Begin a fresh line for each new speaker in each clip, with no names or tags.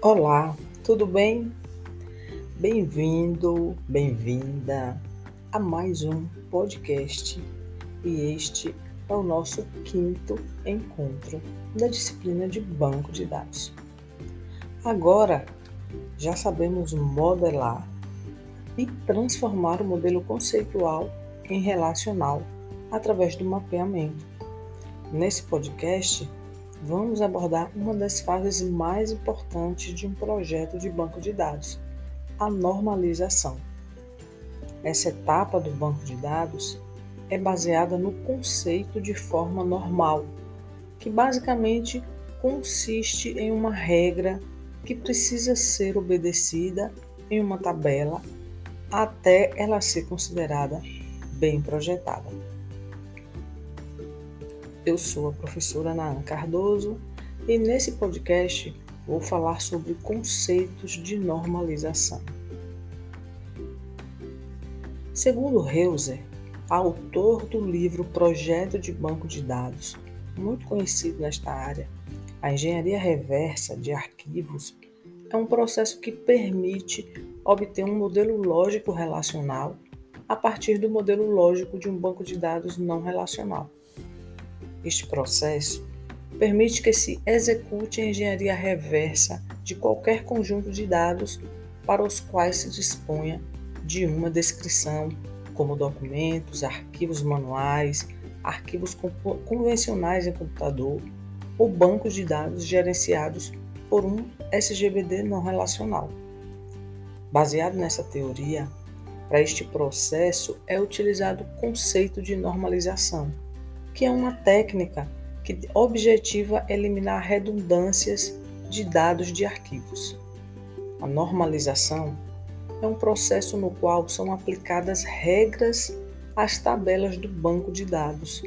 Olá, tudo bem? Bem-vindo, bem-vinda a mais um podcast e este é o nosso quinto encontro da disciplina de banco de dados. Agora já sabemos modelar e transformar o modelo conceitual em relacional através do mapeamento. Nesse podcast, vamos abordar uma das fases mais importantes de um projeto de banco de dados, a normalização. Essa etapa do banco de dados é baseada no conceito de forma normal, que basicamente consiste em uma regra que precisa ser obedecida em uma tabela até ela ser considerada bem projetada. Eu sou a professora Naan Cardoso e nesse podcast vou falar sobre conceitos de normalização. Segundo Reuser, autor do livro Projeto de Banco de Dados, muito conhecido nesta área, a engenharia reversa de arquivos é um processo que permite obter um modelo lógico relacional a partir do modelo lógico de um banco de dados não relacional. Este processo permite que se execute a engenharia reversa de qualquer conjunto de dados para os quais se disponha de uma descrição, como documentos, arquivos manuais, arquivos convencionais em computador ou bancos de dados gerenciados por um SGBD não relacional. Baseado nessa teoria, para este processo é utilizado o conceito de normalização que é uma técnica que objetiva eliminar redundâncias de dados de arquivos. A normalização é um processo no qual são aplicadas regras às tabelas do banco de dados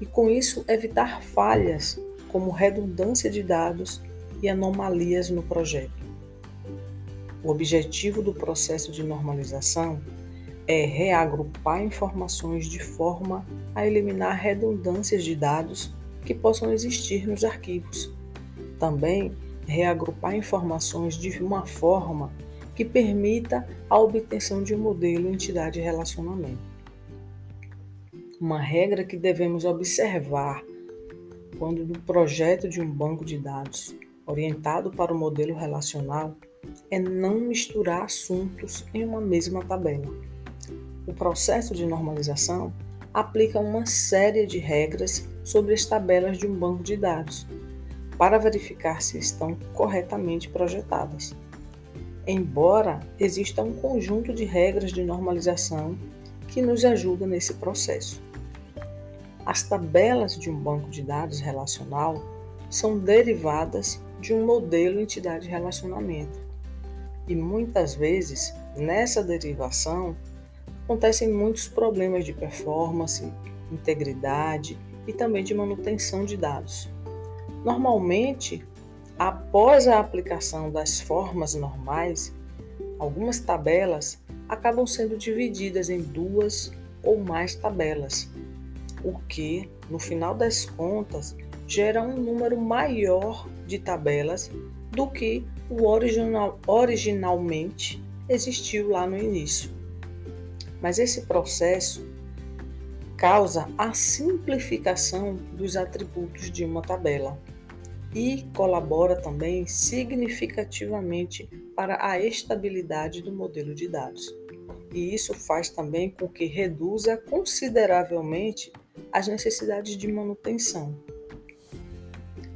e, com isso, evitar falhas como redundância de dados e anomalias no projeto. O objetivo do processo de normalização é reagrupar informações de forma a eliminar redundâncias de dados que possam existir nos arquivos. Também reagrupar informações de uma forma que permita a obtenção de um modelo entidade-relacionamento. Uma regra que devemos observar quando no projeto de um banco de dados orientado para o modelo relacional é não misturar assuntos em uma mesma tabela. O processo de normalização aplica uma série de regras sobre as tabelas de um banco de dados, para verificar se estão corretamente projetadas. Embora exista um conjunto de regras de normalização que nos ajuda nesse processo. As tabelas de um banco de dados relacional são derivadas de um modelo entidade-relacionamento. E muitas vezes, nessa derivação, acontecem muitos problemas de performance, integridade e também de manutenção de dados. Normalmente, após a aplicação das formas normais, algumas tabelas acabam sendo divididas em duas ou mais tabelas, o que, no final das contas, gera um número maior de tabelas do que o original, originalmente existiu lá no início. Mas esse processo causa a simplificação dos atributos de uma tabela e colabora também significativamente para a estabilidade do modelo de dados. E isso faz também com que reduza consideravelmente as necessidades de manutenção.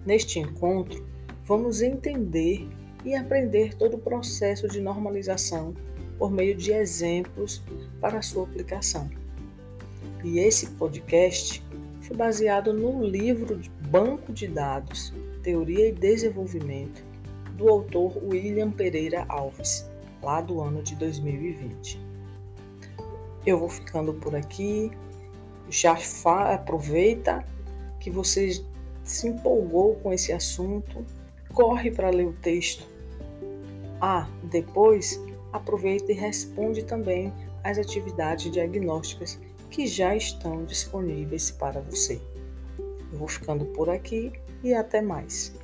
Neste encontro, vamos entender e aprender todo o processo de normalização por meio de exemplos para sua aplicação. E esse podcast foi baseado no livro Banco de Dados, Teoria e Desenvolvimento, do autor William Pereira Alves, lá do ano de 2020. Eu vou ficando por aqui. Já aproveita que você se empolgou com esse assunto, corre para ler o texto. Ah, depois aproveita e responde também às atividades diagnósticas que já estão disponíveis para você. Eu vou ficando por aqui e até mais.